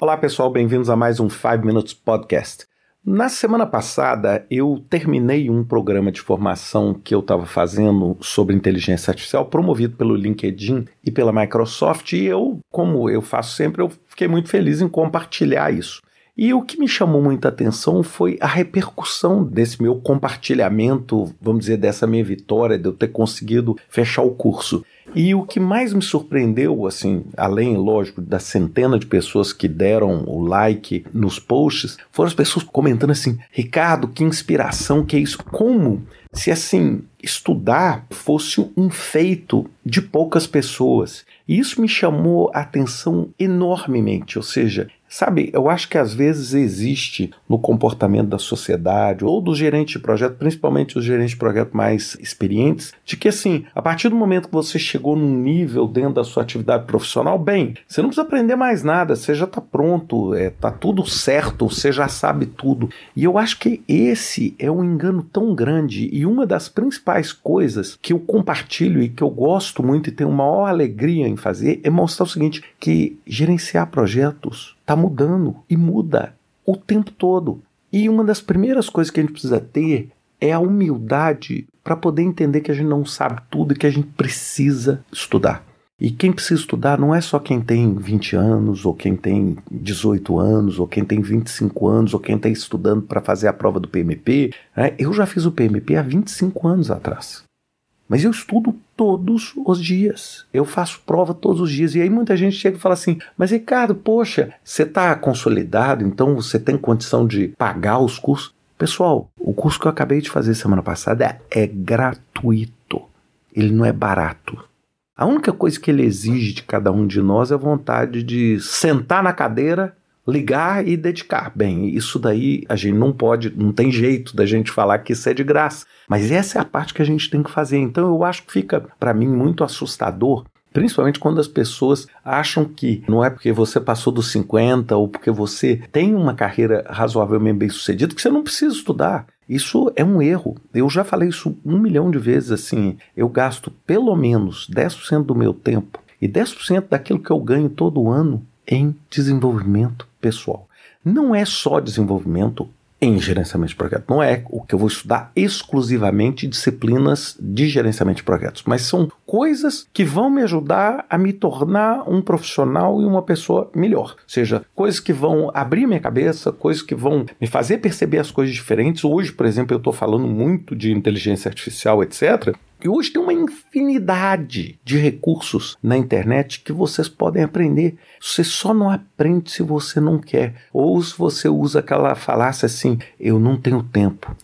Olá pessoal, bem-vindos a mais um 5 Minutes Podcast. Na semana passada, eu terminei um programa de formação que eu estava fazendo sobre inteligência artificial, promovido pelo LinkedIn e pela Microsoft, e eu, como eu faço sempre, eu fiquei muito feliz em compartilhar isso. E o que me chamou muita atenção foi a repercussão desse meu compartilhamento, vamos dizer, dessa minha vitória, de eu ter conseguido fechar o curso. E o que mais me surpreendeu, assim, além, lógico, da centena de pessoas que deram o like nos posts, foram as pessoas comentando assim: Ricardo, que inspiração, que é isso? Como se assim estudar fosse um feito de poucas pessoas. E isso me chamou a atenção enormemente, ou seja, Sabe, eu acho que às vezes existe no comportamento da sociedade ou do gerente de projeto, principalmente os gerentes de projeto mais experientes, de que assim, a partir do momento que você chegou num nível dentro da sua atividade profissional, bem, você não precisa aprender mais nada, você já está pronto, é, tá tudo certo, você já sabe tudo. E eu acho que esse é um engano tão grande e uma das principais coisas que eu compartilho e que eu gosto muito e tenho maior alegria em fazer é mostrar o seguinte, que gerenciar projetos está mudando e muda o tempo todo. E uma das primeiras coisas que a gente precisa ter é a humildade para poder entender que a gente não sabe tudo e que a gente precisa estudar. E quem precisa estudar não é só quem tem 20 anos, ou quem tem 18 anos, ou quem tem 25 anos, ou quem está estudando para fazer a prova do PMP. Né? Eu já fiz o PMP há 25 anos atrás. Mas eu estudo todos os dias. Eu faço prova todos os dias. E aí muita gente chega e fala assim: Mas Ricardo, poxa, você está consolidado, então você tem condição de pagar os cursos? Pessoal, o curso que eu acabei de fazer semana passada é gratuito. Ele não é barato. A única coisa que ele exige de cada um de nós é a vontade de sentar na cadeira ligar e dedicar. Bem, isso daí a gente não pode, não tem jeito da gente falar que isso é de graça. Mas essa é a parte que a gente tem que fazer. Então eu acho que fica para mim muito assustador Principalmente quando as pessoas acham que não é porque você passou dos 50 ou porque você tem uma carreira razoavelmente bem sucedida que você não precisa estudar. Isso é um erro. Eu já falei isso um milhão de vezes assim. Eu gasto pelo menos 10% do meu tempo e 10% daquilo que eu ganho todo ano em desenvolvimento pessoal. Não é só desenvolvimento em gerenciamento de projetos. Não é o que eu vou estudar exclusivamente disciplinas de gerenciamento de projetos, mas são coisas que vão me ajudar a me tornar um profissional e uma pessoa melhor. Ou seja, coisas que vão abrir minha cabeça, coisas que vão me fazer perceber as coisas diferentes. Hoje, por exemplo, eu estou falando muito de inteligência artificial, etc. E hoje tem uma infinidade de recursos na internet que vocês podem aprender. Você só não aprende se você não quer. Ou se você usa aquela falácia assim: eu não tenho tempo.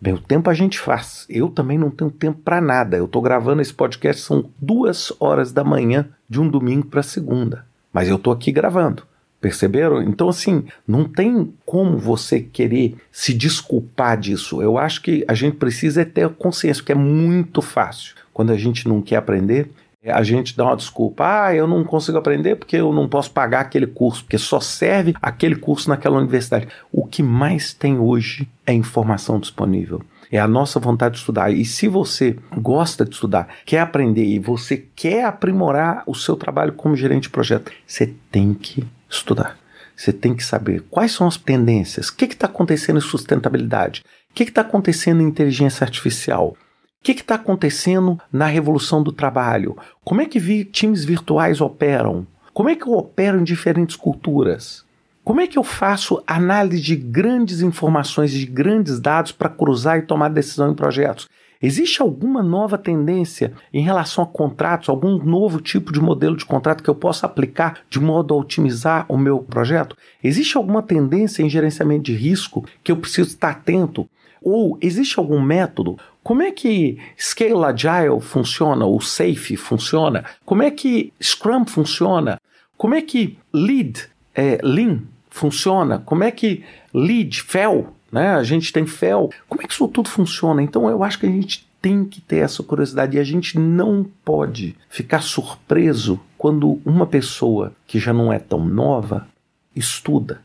Bem, o tempo a gente faz. Eu também não tenho tempo para nada. Eu estou gravando esse podcast, são duas horas da manhã de um domingo para segunda. Mas eu estou aqui gravando. Perceberam? Então, assim, não tem como você querer se desculpar disso. Eu acho que a gente precisa é ter consciência, que é muito fácil. Quando a gente não quer aprender, a gente dá uma desculpa. Ah, eu não consigo aprender porque eu não posso pagar aquele curso, porque só serve aquele curso naquela universidade. O que mais tem hoje é informação disponível. É a nossa vontade de estudar. E se você gosta de estudar, quer aprender e você quer aprimorar o seu trabalho como gerente de projeto, você tem que estudar. Você tem que saber quais são as tendências, o que está acontecendo em sustentabilidade, o que está acontecendo em inteligência artificial, o que está acontecendo na revolução do trabalho, como é que vi, times virtuais operam, como é que eu opero em diferentes culturas, como é que eu faço análise de grandes informações, de grandes dados para cruzar e tomar decisão em projetos. Existe alguma nova tendência em relação a contratos, algum novo tipo de modelo de contrato que eu possa aplicar de modo a otimizar o meu projeto? Existe alguma tendência em gerenciamento de risco que eu preciso estar atento? Ou existe algum método? Como é que Scale Agile funciona? Ou Safe funciona? Como é que Scrum funciona? Como é que Lead, é, Lean funciona? Como é que Lead, FEL né? A gente tem fel. Como é que isso tudo funciona? Então eu acho que a gente tem que ter essa curiosidade e a gente não pode ficar surpreso quando uma pessoa que já não é tão nova estuda.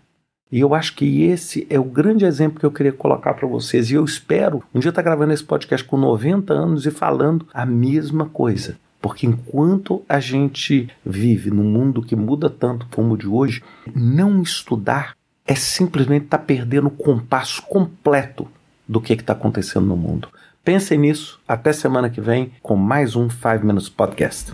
E eu acho que esse é o grande exemplo que eu queria colocar para vocês. E eu espero um dia estar tá gravando esse podcast com 90 anos e falando a mesma coisa. Porque enquanto a gente vive num mundo que muda tanto como o de hoje, não estudar é simplesmente estar tá perdendo o compasso completo do que está acontecendo no mundo. Pensem nisso. Até semana que vem com mais um 5 Minutes Podcast.